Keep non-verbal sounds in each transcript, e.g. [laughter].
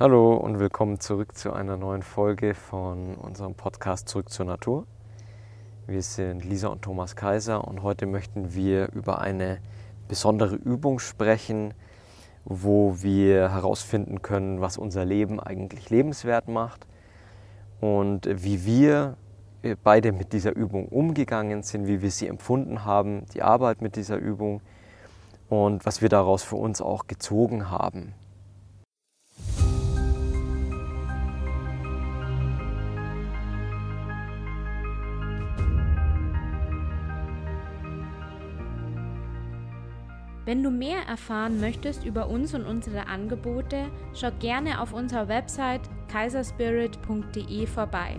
Hallo und willkommen zurück zu einer neuen Folge von unserem Podcast Zurück zur Natur. Wir sind Lisa und Thomas Kaiser und heute möchten wir über eine besondere Übung sprechen, wo wir herausfinden können, was unser Leben eigentlich lebenswert macht und wie wir beide mit dieser Übung umgegangen sind, wie wir sie empfunden haben, die Arbeit mit dieser Übung und was wir daraus für uns auch gezogen haben. Wenn du mehr erfahren möchtest über uns und unsere Angebote, schau gerne auf unserer Website kaiserspirit.de vorbei.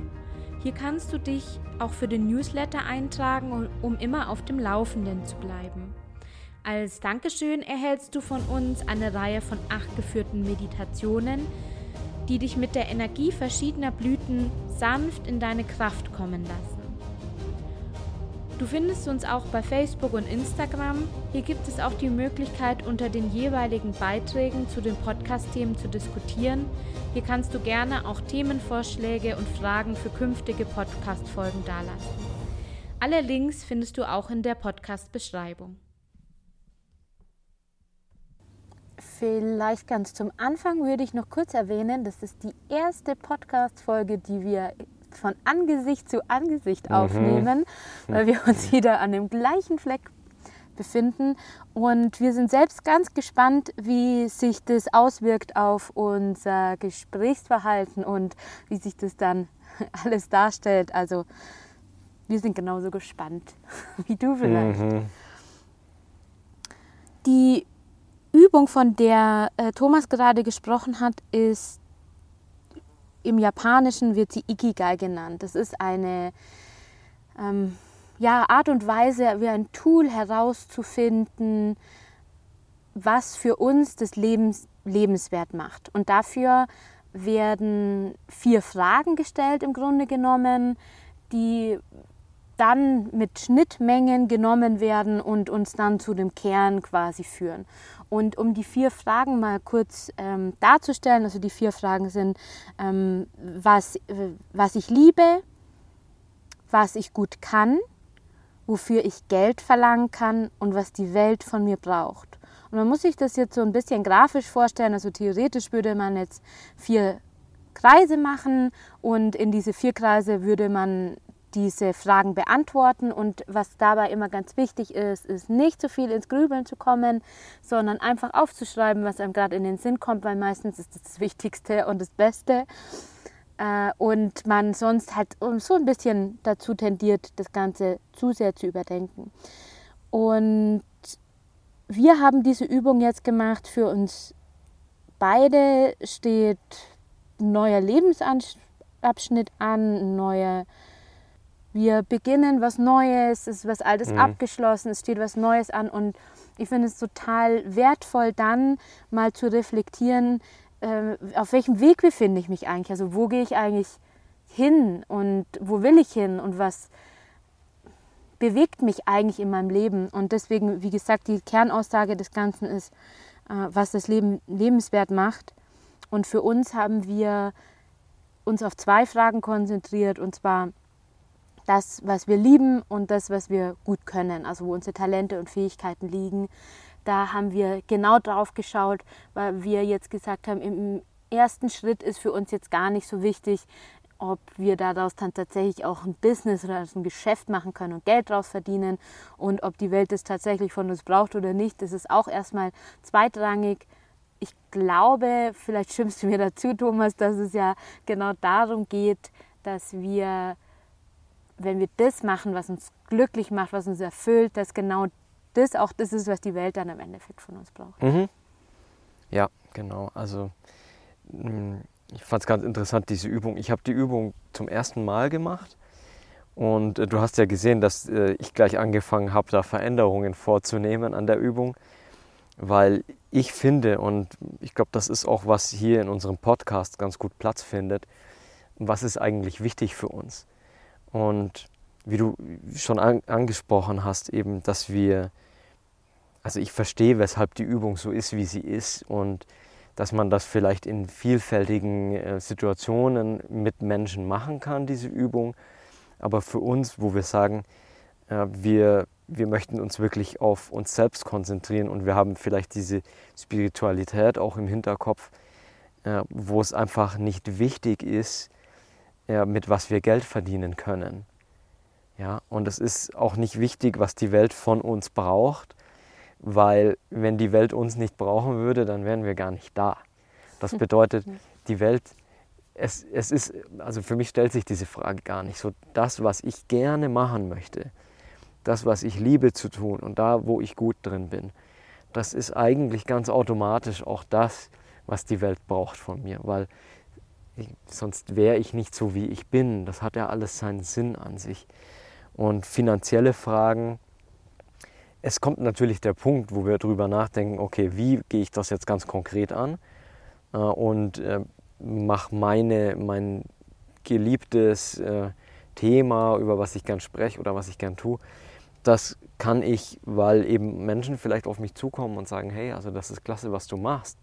Hier kannst du dich auch für den Newsletter eintragen, um immer auf dem Laufenden zu bleiben. Als Dankeschön erhältst du von uns eine Reihe von acht geführten Meditationen, die dich mit der Energie verschiedener Blüten sanft in deine Kraft kommen lassen. Du findest uns auch bei Facebook und Instagram. Hier gibt es auch die Möglichkeit, unter den jeweiligen Beiträgen zu den Podcast-Themen zu diskutieren. Hier kannst du gerne auch Themenvorschläge und Fragen für künftige Podcast-Folgen dalassen. Alle Links findest du auch in der Podcast-Beschreibung. Vielleicht ganz zum Anfang würde ich noch kurz erwähnen, das ist die erste Podcast-Folge, die wir von Angesicht zu Angesicht mhm. aufnehmen, weil wir uns wieder an dem gleichen Fleck befinden. Und wir sind selbst ganz gespannt, wie sich das auswirkt auf unser Gesprächsverhalten und wie sich das dann [laughs] alles darstellt. Also wir sind genauso gespannt [laughs] wie du vielleicht. Mhm. Die Übung, von der äh, Thomas gerade gesprochen hat, ist im Japanischen wird sie Ikigai genannt. Das ist eine ähm, ja, Art und Weise, wie ein Tool herauszufinden, was für uns das Lebens, lebenswert macht. Und dafür werden vier Fragen gestellt im Grunde genommen, die dann mit Schnittmengen genommen werden und uns dann zu dem Kern quasi führen. Und um die vier Fragen mal kurz ähm, darzustellen, also die vier Fragen sind, ähm, was, was ich liebe, was ich gut kann, wofür ich Geld verlangen kann und was die Welt von mir braucht. Und man muss sich das jetzt so ein bisschen grafisch vorstellen. Also theoretisch würde man jetzt vier Kreise machen und in diese vier Kreise würde man diese Fragen beantworten. Und was dabei immer ganz wichtig ist, ist nicht zu viel ins Grübeln zu kommen, sondern einfach aufzuschreiben, was einem gerade in den Sinn kommt, weil meistens ist das das Wichtigste und das Beste. Äh, und man sonst halt so ein bisschen dazu tendiert, das Ganze zu sehr zu überdenken. Und wir haben diese Übung jetzt gemacht. Für uns beide steht ein neuer Lebensabschnitt an, ein neuer wir beginnen was Neues, es ist was Altes mhm. abgeschlossen, es steht was Neues an und ich finde es total wertvoll, dann mal zu reflektieren, äh, auf welchem Weg befinde ich mich eigentlich, also wo gehe ich eigentlich hin und wo will ich hin und was bewegt mich eigentlich in meinem Leben. Und deswegen, wie gesagt, die Kernaussage des Ganzen ist, äh, was das Leben lebenswert macht. Und für uns haben wir uns auf zwei Fragen konzentriert, und zwar, das, was wir lieben und das, was wir gut können, also wo unsere Talente und Fähigkeiten liegen. Da haben wir genau drauf geschaut, weil wir jetzt gesagt haben, im ersten Schritt ist für uns jetzt gar nicht so wichtig, ob wir daraus dann tatsächlich auch ein Business oder ein Geschäft machen können und Geld daraus verdienen und ob die Welt es tatsächlich von uns braucht oder nicht, das ist auch erstmal zweitrangig. Ich glaube, vielleicht stimmst du mir dazu, Thomas, dass es ja genau darum geht, dass wir wenn wir das machen, was uns glücklich macht, was uns erfüllt, dass genau das auch das ist, was die Welt dann im Endeffekt von uns braucht. Mhm. Ja, genau. Also mm, ich fand es ganz interessant, diese Übung. Ich habe die Übung zum ersten Mal gemacht und äh, du hast ja gesehen, dass äh, ich gleich angefangen habe, da Veränderungen vorzunehmen an der Übung, weil ich finde, und ich glaube, das ist auch, was hier in unserem Podcast ganz gut Platz findet, was ist eigentlich wichtig für uns. Und wie du schon an, angesprochen hast, eben, dass wir, also ich verstehe, weshalb die Übung so ist, wie sie ist und dass man das vielleicht in vielfältigen äh, Situationen mit Menschen machen kann, diese Übung. Aber für uns, wo wir sagen, äh, wir, wir möchten uns wirklich auf uns selbst konzentrieren und wir haben vielleicht diese Spiritualität auch im Hinterkopf, äh, wo es einfach nicht wichtig ist, mit was wir Geld verdienen können. Ja, und es ist auch nicht wichtig, was die Welt von uns braucht, weil wenn die Welt uns nicht brauchen würde, dann wären wir gar nicht da. Das [laughs] bedeutet, die Welt, es, es ist, also für mich stellt sich diese Frage gar nicht. So das, was ich gerne machen möchte, das, was ich liebe zu tun und da, wo ich gut drin bin, das ist eigentlich ganz automatisch auch das, was die Welt braucht von mir, weil ich, sonst wäre ich nicht so, wie ich bin. Das hat ja alles seinen Sinn an sich. Und finanzielle Fragen, es kommt natürlich der Punkt, wo wir darüber nachdenken, okay, wie gehe ich das jetzt ganz konkret an äh, und äh, mache meine, mein geliebtes äh, Thema, über was ich gern spreche oder was ich gern tue, das kann ich, weil eben Menschen vielleicht auf mich zukommen und sagen, hey, also das ist klasse, was du machst.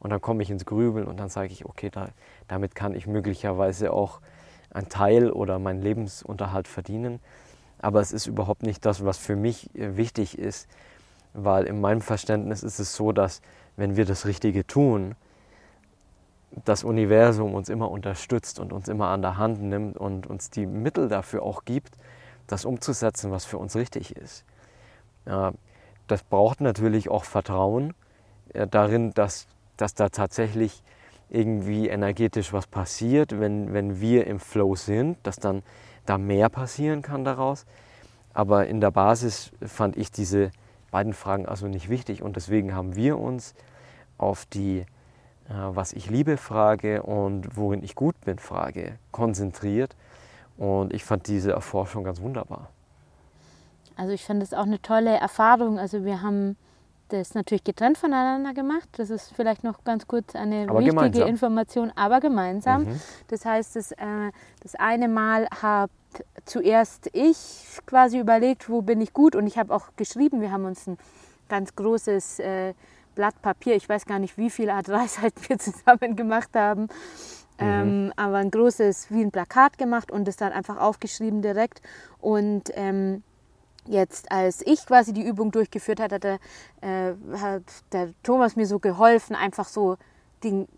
Und dann komme ich ins Grübeln und dann sage ich, okay, da, damit kann ich möglicherweise auch einen Teil oder meinen Lebensunterhalt verdienen aber es ist überhaupt nicht das, was für mich äh, wichtig ist, weil in meinem Verständnis ist es so, dass wenn wir das Richtige tun, das Universum uns immer unterstützt und uns immer an der Hand nimmt und uns die Mittel dafür auch gibt, das umzusetzen, was für uns richtig ist. Das braucht natürlich auch Vertrauen äh, darin, dass, dass da tatsächlich irgendwie energetisch was passiert, wenn, wenn wir im Flow sind, dass dann da mehr passieren kann daraus. Aber in der Basis fand ich diese beiden Fragen also nicht wichtig und deswegen haben wir uns auf die äh, was ich liebe Frage und worin ich gut bin Frage konzentriert und ich fand diese Erforschung ganz wunderbar. Also ich fand es auch eine tolle Erfahrung. Also wir haben das natürlich getrennt voneinander gemacht. Das ist vielleicht noch ganz kurz eine aber wichtige gemeinsam. Information, aber gemeinsam. Mhm. Das heißt, das, äh, das eine Mal habe zuerst ich quasi überlegt, wo bin ich gut und ich habe auch geschrieben. Wir haben uns ein ganz großes äh, Blatt Papier, ich weiß gar nicht, wie viele A3-Seiten [laughs] wir zusammen gemacht haben. Mhm. Ähm, aber ein großes, wie ein Plakat gemacht und es dann einfach aufgeschrieben direkt. Und ähm, jetzt, als ich quasi die Übung durchgeführt hatte, hat der, äh, hat der Thomas mir so geholfen, einfach so den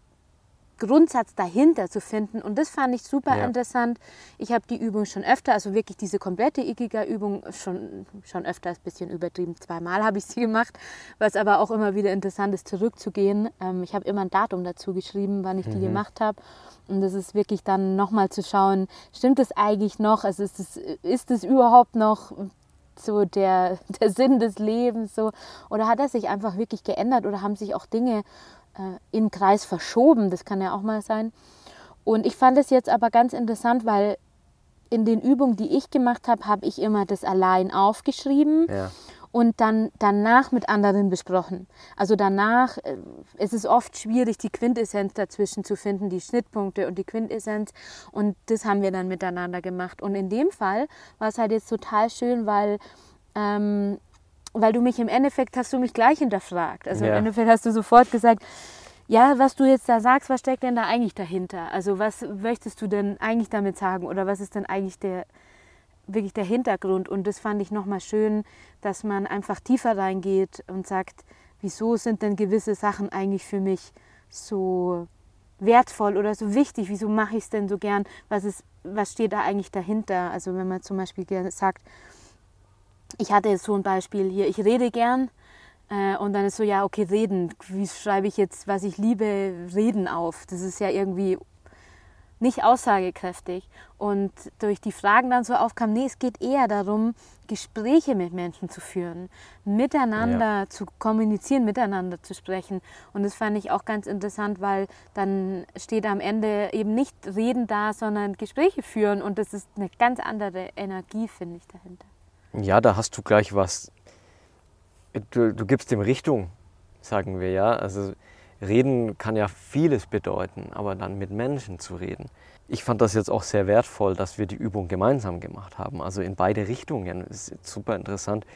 Grundsatz dahinter zu finden. Und das fand ich super ja. interessant. Ich habe die Übung schon öfter, also wirklich diese komplette Ikiga-Übung schon, schon öfter, ein bisschen übertrieben, zweimal habe ich sie [laughs] gemacht, was aber auch immer wieder interessant ist, zurückzugehen. Ähm, ich habe immer ein Datum dazu geschrieben, wann ich mhm. die gemacht habe. Und das ist wirklich dann nochmal zu schauen, stimmt es eigentlich noch? Also ist es, ist es überhaupt noch so der, [laughs] der Sinn des Lebens so oder hat er sich einfach wirklich geändert oder haben sich auch Dinge äh, im Kreis verschoben, das kann ja auch mal sein. Und ich fand es jetzt aber ganz interessant, weil in den Übungen, die ich gemacht habe, habe ich immer das allein aufgeschrieben. Ja und dann danach mit anderen besprochen. Also danach äh, es ist oft schwierig, die Quintessenz dazwischen zu finden, die Schnittpunkte und die Quintessenz. Und das haben wir dann miteinander gemacht. Und in dem Fall war es halt jetzt total schön, weil ähm, weil du mich im Endeffekt hast du mich gleich hinterfragt. Also ja. im Endeffekt hast du sofort gesagt, ja, was du jetzt da sagst, was steckt denn da eigentlich dahinter? Also was möchtest du denn eigentlich damit sagen oder was ist denn eigentlich der wirklich der Hintergrund. Und das fand ich nochmal schön, dass man einfach tiefer reingeht und sagt, wieso sind denn gewisse Sachen eigentlich für mich so wertvoll oder so wichtig? Wieso mache ich es denn so gern? Was, ist, was steht da eigentlich dahinter? Also wenn man zum Beispiel sagt, ich hatte jetzt so ein Beispiel hier, ich rede gern äh, und dann ist so, ja, okay, reden. Wie schreibe ich jetzt, was ich liebe, reden auf? Das ist ja irgendwie nicht aussagekräftig. Und durch die Fragen dann so aufkam, nee, es geht eher darum, Gespräche mit Menschen zu führen, miteinander ja. zu kommunizieren, miteinander zu sprechen. Und das fand ich auch ganz interessant, weil dann steht am Ende eben nicht Reden da, sondern Gespräche führen. Und das ist eine ganz andere Energie, finde ich, dahinter. Ja, da hast du gleich was. Du, du gibst dem Richtung, sagen wir ja. Also Reden kann ja vieles bedeuten, aber dann mit Menschen zu reden. Ich fand das jetzt auch sehr wertvoll, dass wir die Übung gemeinsam gemacht haben, also in beide Richtungen. Es ist super interessant,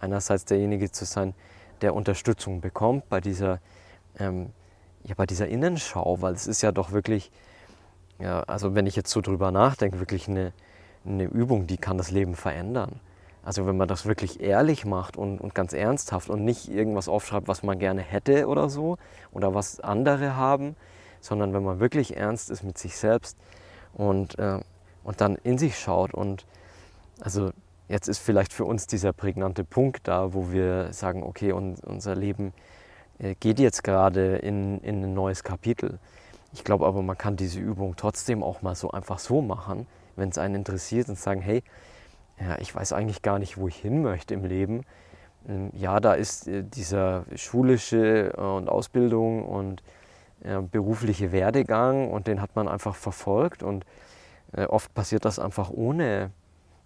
einerseits derjenige zu sein, der Unterstützung bekommt bei dieser ähm, ja, bei dieser Innenschau, weil es ist ja doch wirklich, ja, also wenn ich jetzt so drüber nachdenke, wirklich eine, eine Übung, die kann das Leben verändern. Also wenn man das wirklich ehrlich macht und, und ganz ernsthaft und nicht irgendwas aufschreibt, was man gerne hätte oder so oder was andere haben, sondern wenn man wirklich ernst ist mit sich selbst und, äh, und dann in sich schaut und also jetzt ist vielleicht für uns dieser prägnante Punkt da, wo wir sagen, okay, und unser Leben äh, geht jetzt gerade in, in ein neues Kapitel. Ich glaube aber, man kann diese Übung trotzdem auch mal so einfach so machen, wenn es einen interessiert und sagen, hey, ja, ich weiß eigentlich gar nicht, wo ich hin möchte im Leben. Ähm, ja, da ist äh, dieser schulische äh, und Ausbildung und berufliche Werdegang und den hat man einfach verfolgt und oft passiert das einfach ohne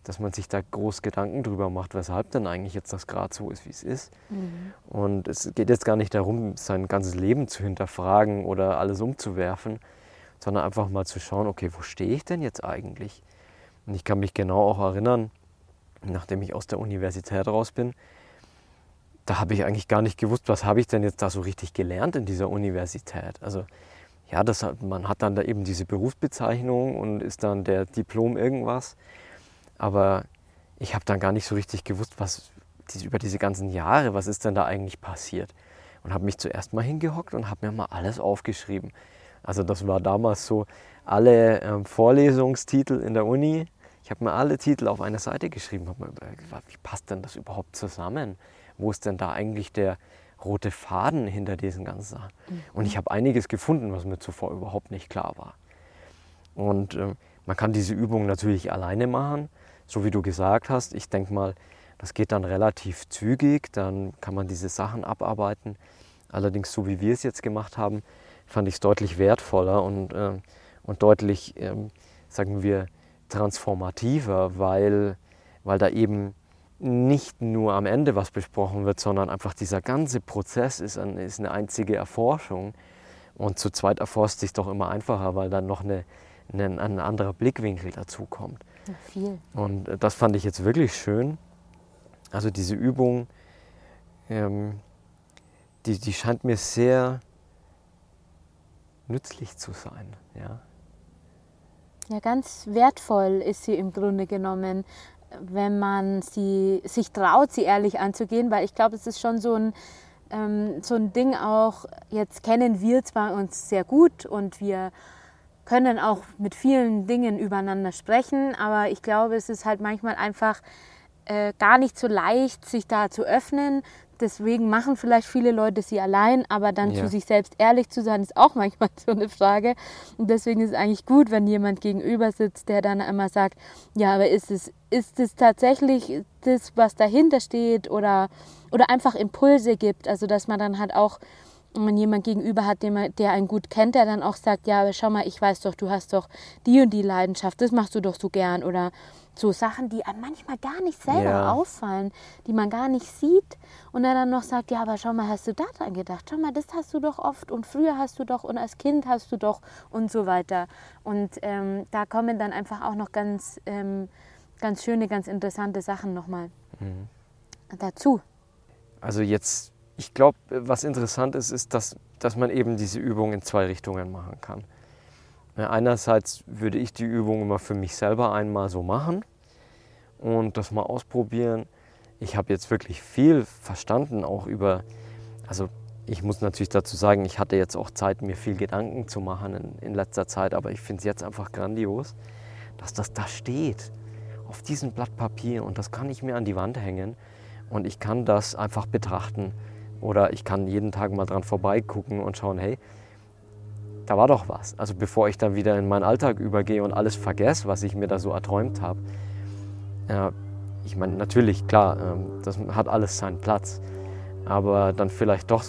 dass man sich da groß Gedanken drüber macht, weshalb denn eigentlich jetzt das gerade so ist, wie es ist. Mhm. Und es geht jetzt gar nicht darum, sein ganzes Leben zu hinterfragen oder alles umzuwerfen, sondern einfach mal zu schauen, okay, wo stehe ich denn jetzt eigentlich? Und ich kann mich genau auch erinnern, nachdem ich aus der Universität raus bin, da habe ich eigentlich gar nicht gewusst, was habe ich denn jetzt da so richtig gelernt in dieser Universität. Also ja, das, man hat dann da eben diese Berufsbezeichnung und ist dann der Diplom irgendwas. Aber ich habe dann gar nicht so richtig gewusst, was über diese ganzen Jahre, was ist denn da eigentlich passiert. Und habe mich zuerst mal hingehockt und habe mir mal alles aufgeschrieben. Also das war damals so, alle ähm, Vorlesungstitel in der Uni, ich habe mir alle Titel auf eine Seite geschrieben, habe mir überlegt, wie passt denn das überhaupt zusammen? Wo ist denn da eigentlich der rote Faden hinter diesen ganzen Sachen? Mhm. Und ich habe einiges gefunden, was mir zuvor überhaupt nicht klar war. Und äh, man kann diese Übung natürlich alleine machen so wie du gesagt hast, ich denke mal, das geht dann relativ zügig, dann kann man diese Sachen abarbeiten. Allerdings, so wie wir es jetzt gemacht haben, fand ich es deutlich wertvoller und, äh, und deutlich, äh, sagen wir, transformativer, weil, weil da eben nicht nur am Ende was besprochen wird, sondern einfach dieser ganze Prozess ist, ein, ist eine einzige Erforschung. Und zu zweit erforscht sich doch immer einfacher, weil dann noch eine, eine, ein anderer Blickwinkel dazu kommt. Ja, viel. Und äh, das fand ich jetzt wirklich schön. Also diese Übung, ähm, die, die scheint mir sehr nützlich zu sein. Ja? Ja, ganz wertvoll ist sie im Grunde genommen, wenn man sie, sich traut, sie ehrlich anzugehen, weil ich glaube, es ist schon so ein, ähm, so ein Ding auch, jetzt kennen wir zwar uns sehr gut und wir können auch mit vielen Dingen übereinander sprechen, aber ich glaube, es ist halt manchmal einfach äh, gar nicht so leicht, sich da zu öffnen. Deswegen machen vielleicht viele Leute sie allein, aber dann ja. zu sich selbst ehrlich zu sein, ist auch [laughs] manchmal so eine Frage. Und deswegen ist es eigentlich gut, wenn jemand gegenüber sitzt, der dann einmal sagt, ja, aber ist es, ist es tatsächlich das, was dahinter steht oder, oder einfach Impulse gibt? Also, dass man dann halt auch man jemand gegenüber hat, den der einen gut kennt, der dann auch sagt, ja, aber schau mal, ich weiß doch, du hast doch die und die Leidenschaft, das machst du doch so gern oder so Sachen, die einem manchmal gar nicht selber ja. auffallen, die man gar nicht sieht und er dann noch sagt, ja, aber schau mal, hast du daran gedacht? Schau mal, das hast du doch oft und früher hast du doch und als Kind hast du doch und so weiter. Und ähm, da kommen dann einfach auch noch ganz, ähm, ganz schöne, ganz interessante Sachen nochmal mhm. dazu. Also jetzt ich glaube, was interessant ist, ist, dass, dass man eben diese Übung in zwei Richtungen machen kann. Einerseits würde ich die Übung immer für mich selber einmal so machen und das mal ausprobieren. Ich habe jetzt wirklich viel verstanden, auch über, also ich muss natürlich dazu sagen, ich hatte jetzt auch Zeit, mir viel Gedanken zu machen in, in letzter Zeit, aber ich finde es jetzt einfach grandios, dass das da steht, auf diesem Blatt Papier und das kann ich mir an die Wand hängen und ich kann das einfach betrachten oder ich kann jeden Tag mal dran vorbeigucken und schauen, hey, da war doch was. Also bevor ich dann wieder in meinen Alltag übergehe und alles vergesse, was ich mir da so erträumt habe. Ja, ich meine, natürlich, klar, ähm, das hat alles seinen Platz. Aber dann vielleicht doch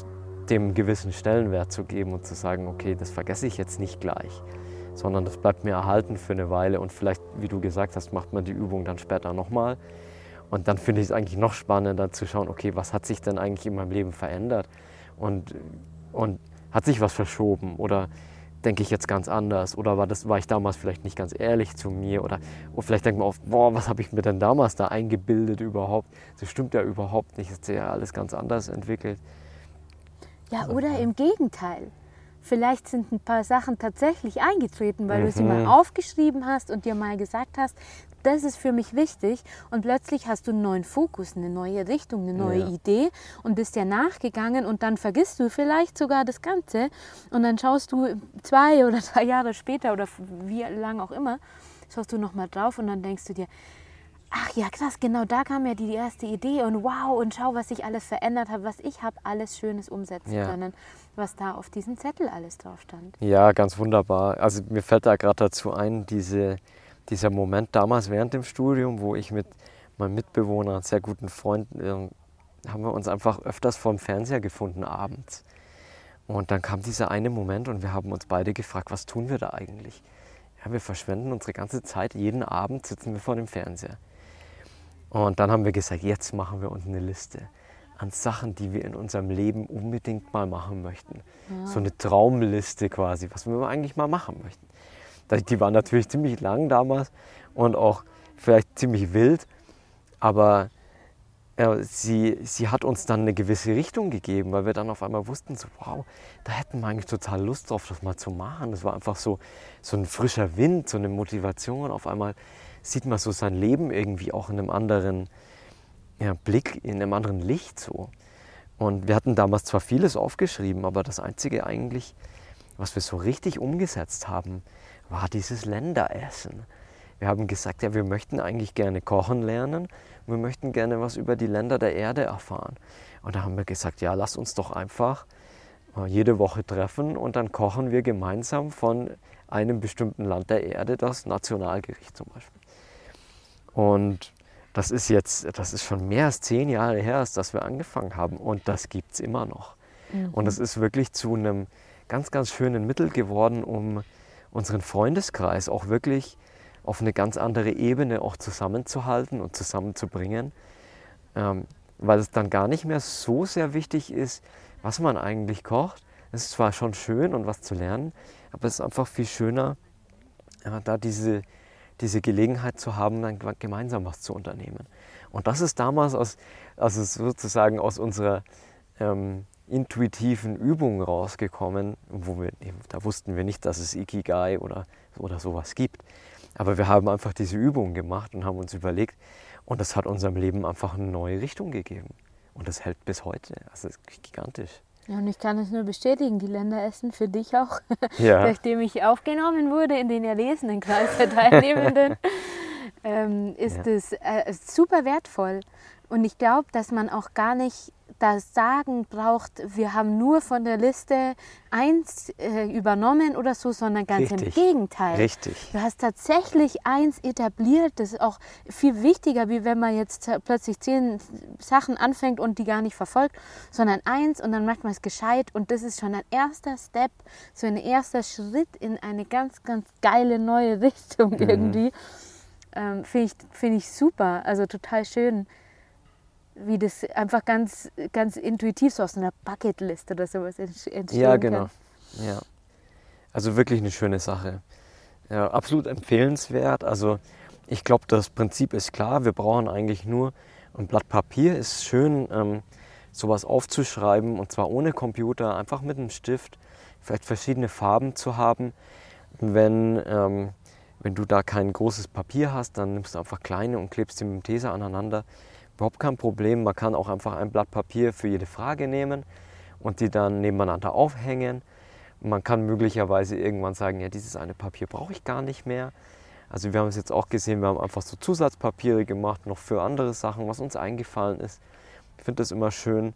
dem gewissen Stellenwert zu geben und zu sagen, okay, das vergesse ich jetzt nicht gleich, sondern das bleibt mir erhalten für eine Weile und vielleicht, wie du gesagt hast, macht man die Übung dann später nochmal und dann finde ich es eigentlich noch spannender zu schauen, okay, was hat sich denn eigentlich in meinem Leben verändert? Und, und hat sich was verschoben? Oder denke ich jetzt ganz anders? Oder war, das, war ich damals vielleicht nicht ganz ehrlich zu mir? Oder, oder vielleicht denkt man oft, boah, was habe ich mir denn damals da eingebildet überhaupt? Das stimmt ja überhaupt nicht. Es ist ja alles ganz anders entwickelt. Ja, oder im Gegenteil. Vielleicht sind ein paar Sachen tatsächlich eingetreten, weil mhm. du sie mal mhm. aufgeschrieben hast und dir mal gesagt hast, das ist für mich wichtig. Und plötzlich hast du einen neuen Fokus, eine neue Richtung, eine neue ja. Idee und bist ja nachgegangen und dann vergisst du vielleicht sogar das Ganze und dann schaust du zwei oder [laughs] drei Jahre später oder wie lange auch immer, schaust du nochmal drauf und dann denkst du dir, ach ja, krass, genau da kam ja die erste Idee und wow, und schau, was sich alles verändert hat, was ich habe alles Schönes umsetzen ja. können, was da auf diesem Zettel alles drauf stand. Ja, ganz wunderbar. Also mir fällt da gerade dazu ein, diese, dieser Moment damals während dem Studium, wo ich mit meinem Mitbewohner, sehr guten Freund, äh, haben wir uns einfach öfters vorm Fernseher gefunden abends. Und dann kam dieser eine Moment und wir haben uns beide gefragt, was tun wir da eigentlich? Ja, wir verschwenden unsere ganze Zeit, jeden Abend sitzen wir vor dem Fernseher. Und dann haben wir gesagt, jetzt machen wir uns eine Liste an Sachen, die wir in unserem Leben unbedingt mal machen möchten. Ja. So eine Traumliste quasi, was wir eigentlich mal machen möchten. Die war natürlich ziemlich lang damals und auch vielleicht ziemlich wild, aber ja, sie, sie hat uns dann eine gewisse Richtung gegeben, weil wir dann auf einmal wussten, so, wow, da hätten wir eigentlich total Lust drauf, das mal zu machen. Das war einfach so, so ein frischer Wind, so eine Motivation. Auf einmal sieht man so sein Leben irgendwie auch in einem anderen ja, Blick, in einem anderen Licht so. Und wir hatten damals zwar vieles aufgeschrieben, aber das Einzige eigentlich, was wir so richtig umgesetzt haben, war dieses Länderessen. Wir haben gesagt, ja, wir möchten eigentlich gerne kochen lernen wir möchten gerne was über die Länder der Erde erfahren. Und da haben wir gesagt, ja, lass uns doch einfach jede Woche treffen und dann kochen wir gemeinsam von einem bestimmten Land der Erde das Nationalgericht zum Beispiel. Und das ist jetzt, das ist schon mehr als zehn Jahre her, dass wir angefangen haben und das gibt es immer noch. Mhm. Und es ist wirklich zu einem ganz, ganz schönen Mittel geworden, um unseren Freundeskreis auch wirklich auf eine ganz andere Ebene auch zusammenzuhalten und zusammenzubringen, ähm, weil es dann gar nicht mehr so sehr wichtig ist, was man eigentlich kocht. Es ist zwar schon schön und was zu lernen, aber es ist einfach viel schöner, ja, da diese, diese Gelegenheit zu haben, dann gemeinsam was zu unternehmen. Und das ist damals aus, also sozusagen aus unserer ähm, intuitiven Übung rausgekommen, wo wir, da wussten wir nicht, dass es Ikigai oder, oder sowas gibt. Aber wir haben einfach diese Übung gemacht und haben uns überlegt, und das hat unserem Leben einfach eine neue Richtung gegeben. Und das hält bis heute. Also das ist gigantisch. Ja, und ich kann es nur bestätigen, die Länder essen für dich auch, [laughs] ja. nachdem ich aufgenommen wurde in den erlesenen Kreis der Teilnehmenden, [laughs] ähm, ist es äh, super wertvoll. Und ich glaube, dass man auch gar nicht das Sagen braucht, wir haben nur von der Liste eins äh, übernommen oder so, sondern ganz Richtig. im Gegenteil. Richtig. Du hast tatsächlich eins etabliert, das ist auch viel wichtiger, wie wenn man jetzt plötzlich zehn Sachen anfängt und die gar nicht verfolgt, sondern eins und dann macht man es gescheit und das ist schon ein erster Step, so ein erster Schritt in eine ganz, ganz geile neue [laughs] Richtung mhm. irgendwie. Ähm, Finde ich, find ich super, also total schön wie das einfach ganz, ganz intuitiv so aus einer Bucketlist oder sowas entstehen Ja, genau. Kann. Ja. Also wirklich eine schöne Sache. Ja, absolut empfehlenswert. Also ich glaube, das Prinzip ist klar. Wir brauchen eigentlich nur ein Blatt Papier. Ist schön, ähm, sowas aufzuschreiben und zwar ohne Computer, einfach mit einem Stift. Vielleicht verschiedene Farben zu haben. Wenn, ähm, wenn du da kein großes Papier hast, dann nimmst du einfach kleine und klebst sie mit dem Tesa aneinander überhaupt kein Problem. Man kann auch einfach ein Blatt Papier für jede Frage nehmen und die dann nebeneinander aufhängen. Man kann möglicherweise irgendwann sagen, ja, dieses eine Papier brauche ich gar nicht mehr. Also wir haben es jetzt auch gesehen, wir haben einfach so Zusatzpapiere gemacht, noch für andere Sachen, was uns eingefallen ist. Ich finde es immer schön,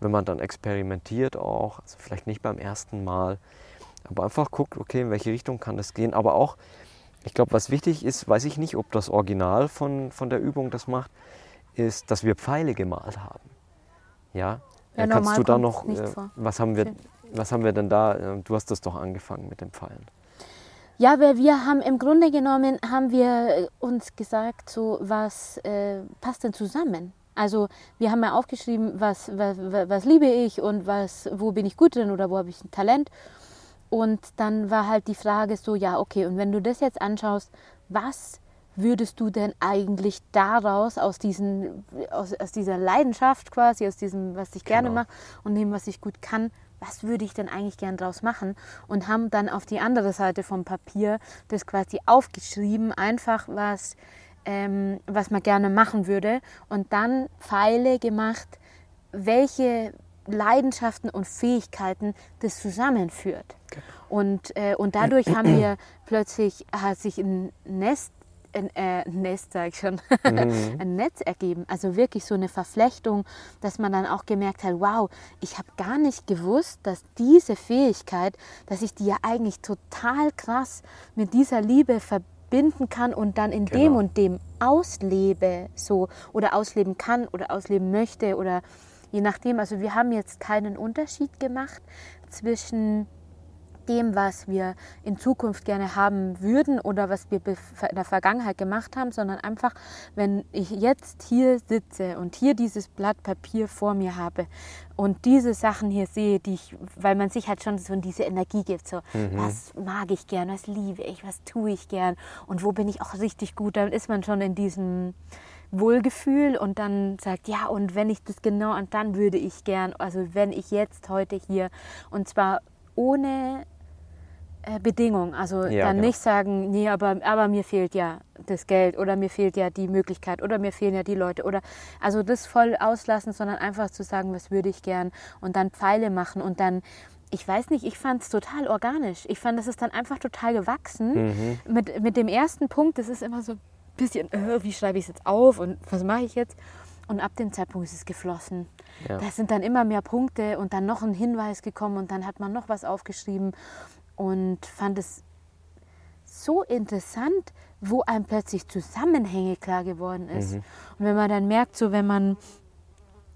wenn man dann experimentiert auch, also vielleicht nicht beim ersten Mal, aber einfach guckt, okay, in welche Richtung kann das gehen. Aber auch, ich glaube, was wichtig ist, weiß ich nicht, ob das Original von, von der Übung das macht, ist, dass wir Pfeile gemalt haben. Ja, ja kannst du da noch, äh, was, haben wir, was haben wir denn da, äh, du hast das doch angefangen mit den Pfeilen. Ja, weil wir haben im Grunde genommen, haben wir uns gesagt, so was äh, passt denn zusammen? Also wir haben ja aufgeschrieben, was, was, was liebe ich und was, wo bin ich gut drin oder wo habe ich ein Talent. Und dann war halt die Frage so, ja, okay, und wenn du das jetzt anschaust, was würdest du denn eigentlich daraus, aus, diesen, aus, aus dieser Leidenschaft quasi, aus diesem, was ich gerne genau. mache und dem, was ich gut kann, was würde ich denn eigentlich gern draus machen? Und haben dann auf die andere Seite vom Papier das quasi aufgeschrieben, einfach was, ähm, was man gerne machen würde. Und dann Pfeile gemacht, welche Leidenschaften und Fähigkeiten das zusammenführt. Und, äh, und dadurch haben wir plötzlich, hat sich ein Nest ein, äh, Nest, sag ich schon, mhm. [laughs] ein Netz ergeben. Also wirklich so eine Verflechtung, dass man dann auch gemerkt hat, wow, ich habe gar nicht gewusst, dass diese Fähigkeit, dass ich die ja eigentlich total krass mit dieser Liebe verbinden kann und dann in genau. dem und dem auslebe, so oder ausleben kann oder ausleben möchte oder je nachdem. Also wir haben jetzt keinen Unterschied gemacht zwischen dem, was wir in Zukunft gerne haben würden oder was wir in der Vergangenheit gemacht haben, sondern einfach, wenn ich jetzt hier sitze und hier dieses Blatt Papier vor mir habe und diese Sachen hier sehe, die ich, weil man sich halt schon so diese Energie gibt, so mhm. was mag ich gern, was liebe ich, was tue ich gern und wo bin ich auch richtig gut, dann ist man schon in diesem Wohlgefühl und dann sagt, ja, und wenn ich das genau, und dann würde ich gern, also wenn ich jetzt heute hier, und zwar ohne Bedingung. Also ja, dann genau. nicht sagen, nee, aber, aber mir fehlt ja das Geld oder mir fehlt ja die Möglichkeit oder mir fehlen ja die Leute oder also das voll auslassen, sondern einfach zu sagen, was würde ich gern und dann Pfeile machen und dann ich weiß nicht, ich fand es total organisch. Ich fand, das ist dann einfach total gewachsen. Mhm. Mit, mit dem ersten Punkt, das ist immer so ein bisschen, äh, wie schreibe ich es jetzt auf und was mache ich jetzt? Und ab dem Zeitpunkt ist es geflossen. Ja. Da sind dann immer mehr Punkte und dann noch ein Hinweis gekommen und dann hat man noch was aufgeschrieben und fand es so interessant, wo einem plötzlich Zusammenhänge klar geworden ist. Mhm. Und wenn man dann merkt, so wenn man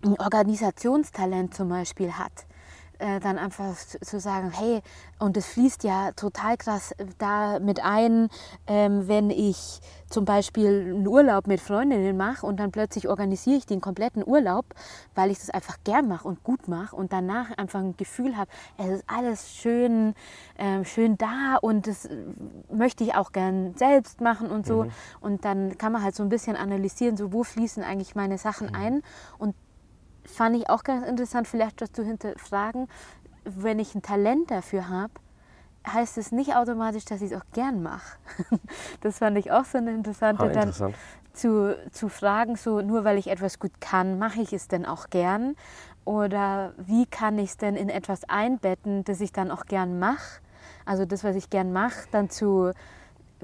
ein Organisationstalent zum Beispiel hat, äh, dann einfach zu sagen, hey, und es fließt ja total krass da mit ein, ähm, wenn ich zum Beispiel einen Urlaub mit Freundinnen mache und dann plötzlich organisiere ich den kompletten Urlaub, weil ich das einfach gern mache und gut mache und danach einfach ein Gefühl habe, es ist alles schön, äh, schön da und das möchte ich auch gern selbst machen und so. Mhm. Und dann kann man halt so ein bisschen analysieren, so wo fließen eigentlich meine Sachen mhm. ein und fand ich auch ganz interessant, vielleicht das zu hinterfragen, wenn ich ein Talent dafür habe, heißt es nicht automatisch, dass ich es auch gern mache. [laughs] Das fand ich auch so eine interessante, ah, interessant. dann zu, zu fragen, so nur weil ich etwas gut kann, mache ich es denn auch gern? Oder wie kann ich es denn in etwas einbetten, das ich dann auch gern mache? Also das, was ich gern mache, dann zu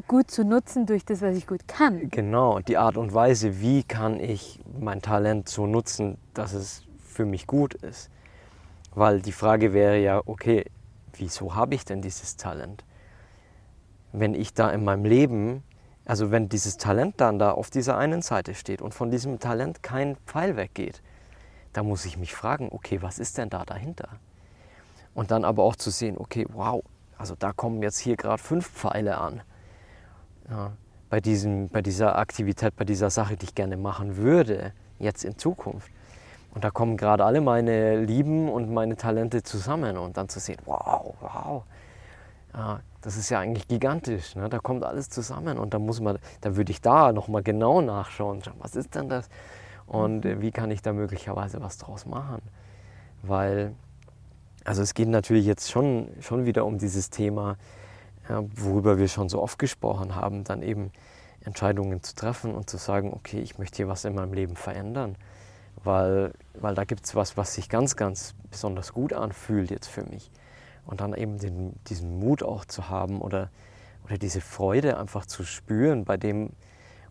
gut zu nutzen durch das, was ich gut kann. Genau, die Art und Weise, wie kann ich mein Talent so nutzen, dass es für mich gut ist. Weil die Frage wäre ja, okay, wieso habe ich denn dieses Talent? Wenn ich da in meinem Leben, also wenn dieses Talent dann da auf dieser einen Seite steht und von diesem Talent kein Pfeil weggeht, dann muss ich mich fragen, okay, was ist denn da dahinter? Und dann aber auch zu sehen, okay, wow, also da kommen jetzt hier gerade fünf Pfeile an ja, bei, diesem, bei dieser Aktivität, bei dieser Sache, die ich gerne machen würde, jetzt in Zukunft. Und da kommen gerade alle meine Lieben und meine Talente zusammen und dann zu sehen, wow, wow, ja, das ist ja eigentlich gigantisch. Ne? Da kommt alles zusammen und da muss man, da würde ich da nochmal genau nachschauen, was ist denn das und äh, wie kann ich da möglicherweise was draus machen. Weil, also es geht natürlich jetzt schon, schon wieder um dieses Thema, ja, worüber wir schon so oft gesprochen haben, dann eben Entscheidungen zu treffen und zu sagen, okay, ich möchte hier was in meinem Leben verändern, weil, weil da gibt es was, was sich ganz, ganz besonders gut anfühlt jetzt für mich. Und dann eben den, diesen Mut auch zu haben oder, oder diese Freude einfach zu spüren bei dem,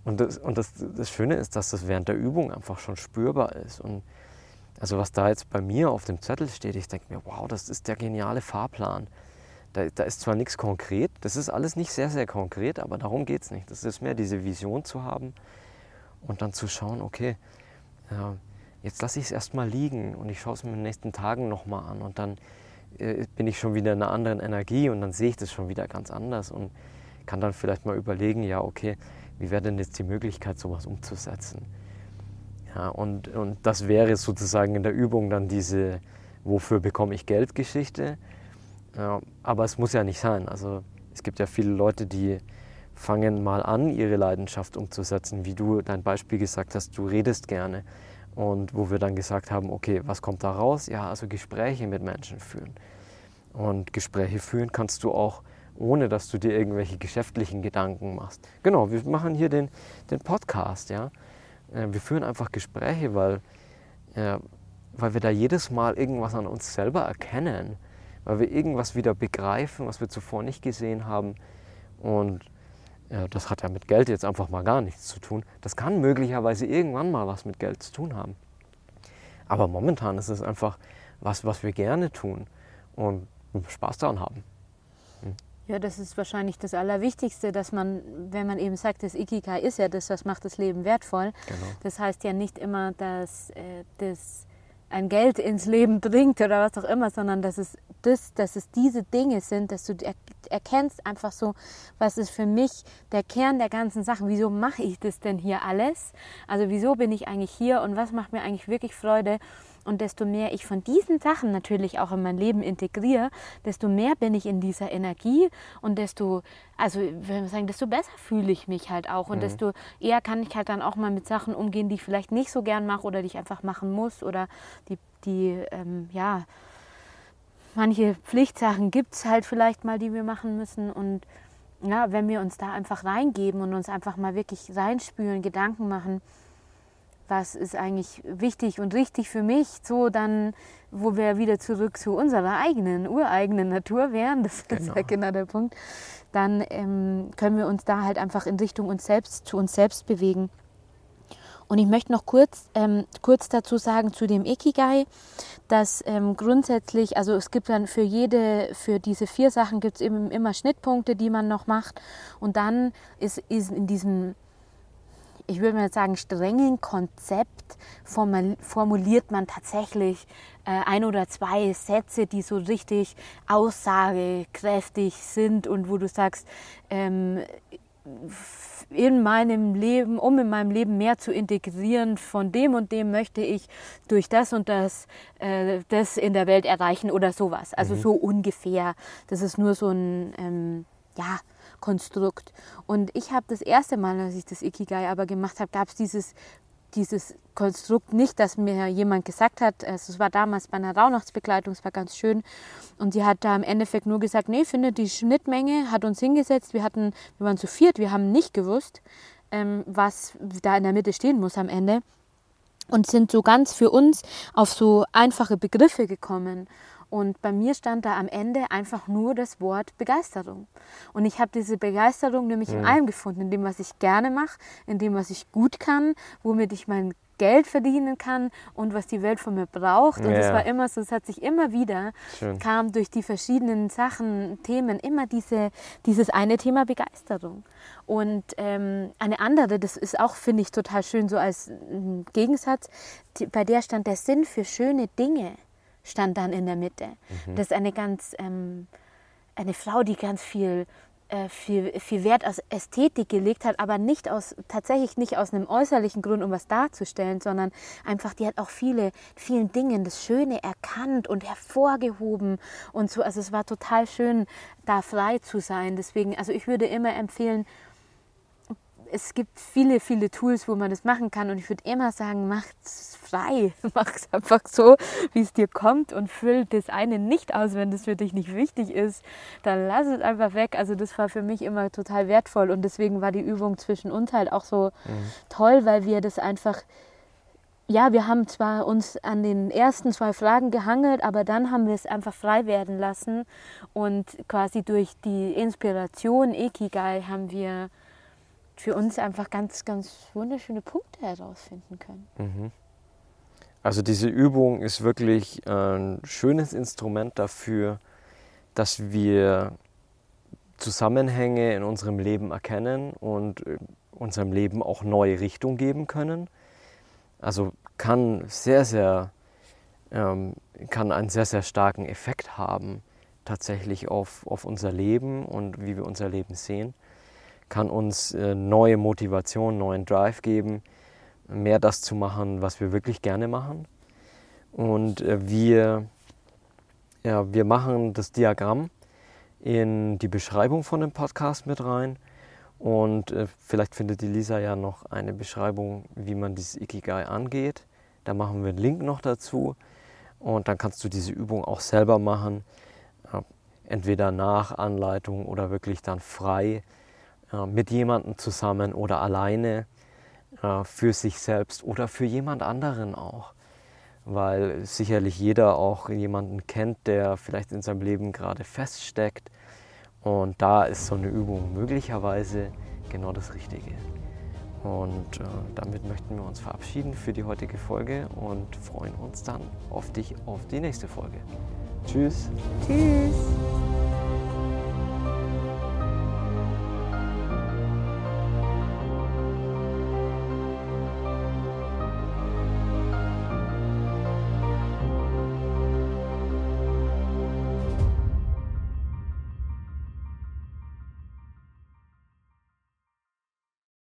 und, das, und das, das Schöne ist, dass das während der Übung einfach schon spürbar ist. Und also was da jetzt bei mir auf dem Zettel steht, ich denke mir, wow, das ist der geniale Fahrplan. Da, da ist zwar nichts konkret, das ist alles nicht sehr, sehr konkret, aber darum geht es nicht. Das ist mehr diese Vision zu haben und dann zu schauen, okay, ja, jetzt lasse ich es erstmal liegen und ich schaue es mir in den nächsten Tagen nochmal an und dann äh, bin ich schon wieder in einer anderen Energie und dann sehe ich das schon wieder ganz anders und kann dann vielleicht mal überlegen, ja, okay, wie wäre denn jetzt die Möglichkeit, sowas umzusetzen? Ja, und, und das wäre sozusagen in der Übung dann diese, wofür bekomme ich Geld Geschichte ja, aber es muss ja nicht sein. Also es gibt ja viele Leute, die fangen mal an, ihre Leidenschaft umzusetzen. Wie du dein Beispiel gesagt hast, du redest gerne Und wo wir dann gesagt haben, okay, was kommt da raus? Ja, also Gespräche mit Menschen führen. Und Gespräche führen kannst du auch, ohne dass du dir irgendwelche geschäftlichen Gedanken machst. Genau, wir machen hier den, den Podcast, ja. Äh, wir führen einfach Gespräche, weil, äh, weil wir da jedes Mal irgendwas an uns selber erkennen, weil wir irgendwas wieder begreifen, was wir zuvor nicht gesehen haben. Und ja, das hat ja mit Geld jetzt einfach mal gar nichts zu tun. Das kann möglicherweise irgendwann mal was mit Geld zu tun haben. Aber momentan ist es einfach was, was wir gerne tun und Spaß daran haben. Hm. Ja, das ist wahrscheinlich das Allerwichtigste, dass man, wenn man eben sagt, das Ikigai ist ja das, was macht das Leben wertvoll. Genau. Das heißt ja nicht immer, dass äh, das ein Geld ins Leben bringt oder was auch immer, sondern dass es, das, dass es diese Dinge sind, dass du erkennst einfach so, was ist für mich der Kern der ganzen Sachen. Wieso mache ich das denn hier alles? Also wieso bin ich eigentlich hier und was macht mir eigentlich wirklich Freude? Und desto mehr ich von diesen Sachen natürlich auch in mein Leben integriere, desto mehr bin ich in dieser Energie und desto, also wenn wir sagen, desto besser fühle ich mich halt auch und mhm. desto eher kann ich halt dann auch mal mit Sachen umgehen, die ich vielleicht nicht so gern mache oder die ich einfach machen muss oder die, die ähm, ja, manche Pflichtsachen gibt es halt vielleicht mal, die wir machen müssen und ja, wenn wir uns da einfach reingeben und uns einfach mal wirklich reinspüren, Gedanken machen, was ist eigentlich wichtig und richtig für mich, so dann, wo wir wieder zurück zu unserer eigenen, ureigenen Natur wären, das genau. ist ja genau, genau der Punkt, dann ähm, können wir uns da halt einfach in Richtung uns selbst, zu uns selbst bewegen. Und ich möchte noch kurz, ähm, kurz dazu sagen zu dem Ikigai, dass ähm, grundsätzlich, also es gibt dann für jede, für diese vier Sachen gibt es eben immer Schnittpunkte, die man noch macht. Und dann ist, ist in diesem ich würde mal sagen, strengen Konzept formuliert man tatsächlich äh, ein oder zwei Sätze, die so richtig aussagekräftig sind und wo du sagst, ähm, in meinem Leben, um in meinem Leben mehr zu integrieren, von dem und dem möchte ich durch das und das äh, das in der Welt erreichen oder sowas. Also mhm. so ungefähr. Das ist nur so ein, ähm, ja, Konstrukt. Und ich habe das erste Mal, als ich das Ikigai aber gemacht habe, gab es dieses, dieses Konstrukt nicht, dass mir jemand gesagt hat, also es war damals bei einer Rauhnachtsbegleitung, es war ganz schön, und sie hat da im Endeffekt nur gesagt, nee, finde die Schnittmenge, hat uns hingesetzt, wir hatten, wir waren zu viert, wir haben nicht gewusst, ähm, was da in der Mitte stehen muss am Ende. Und sind so ganz für uns auf so einfache Begriffe gekommen. Und bei mir stand da am Ende einfach nur das Wort Begeisterung. Und ich habe diese Begeisterung nämlich mhm. in allem gefunden, in dem, was ich gerne mache, in dem, was ich gut kann, womit ich mein Geld verdienen kann und was die Welt von mir braucht. Und es ja. war immer so, es hat sich immer wieder, Schön. kam durch die verschiedenen Sachen, Themen, immer diese, dieses eine Thema Begeisterung. Und ähm, eine andere, das ist auch, finde ich, total schön, so als Gegensatz, die, bei der stand der Sinn für schöne Dinge stand dann in der Mitte. Mhm. Das ist eine ganz, ähm, eine Frau, die ganz viel, äh, viel, viel Wert aus Ästhetik gelegt hat, aber nicht aus, tatsächlich nicht aus einem äußerlichen Grund, um was darzustellen, sondern einfach, die hat auch viele, vielen Dingen das Schöne erkannt und hervorgehoben und so. Also es war total schön, da frei zu sein. Deswegen, also ich würde immer empfehlen, es gibt viele, viele Tools, wo man das machen kann. Und ich würde immer sagen, macht's frei. [laughs] Mach es einfach so, wie es dir kommt und füll das eine nicht aus, wenn das für dich nicht wichtig ist. Dann lass es einfach weg. Also das war für mich immer total wertvoll. Und deswegen war die Übung zwischen uns halt auch so mhm. toll, weil wir das einfach ja, wir haben zwar uns an den ersten zwei Fragen gehangelt, aber dann haben wir es einfach frei werden lassen und quasi durch die Inspiration Ikigai haben wir für uns einfach ganz, ganz wunderschöne Punkte herausfinden können. Mhm. Also diese Übung ist wirklich ein schönes Instrument dafür, dass wir Zusammenhänge in unserem Leben erkennen und äh, unserem Leben auch neue Richtung geben können. Also kann sehr, sehr, ähm, kann einen sehr, sehr starken Effekt haben tatsächlich auf, auf unser Leben und wie wir unser Leben sehen kann uns äh, neue Motivation, neuen Drive geben, mehr das zu machen, was wir wirklich gerne machen. Und äh, wir, ja, wir machen das Diagramm in die Beschreibung von dem Podcast mit rein. Und äh, vielleicht findet die Lisa ja noch eine Beschreibung, wie man dieses Ikigai angeht. Da machen wir einen Link noch dazu und dann kannst du diese Übung auch selber machen. Entweder nach Anleitung oder wirklich dann frei mit jemandem zusammen oder alleine für sich selbst oder für jemand anderen auch. Weil sicherlich jeder auch jemanden kennt, der vielleicht in seinem Leben gerade feststeckt. Und da ist so eine Übung möglicherweise genau das Richtige. Und äh, damit möchten wir uns verabschieden für die heutige Folge und freuen uns dann auf dich auf die nächste Folge. Tschüss. Tschüss.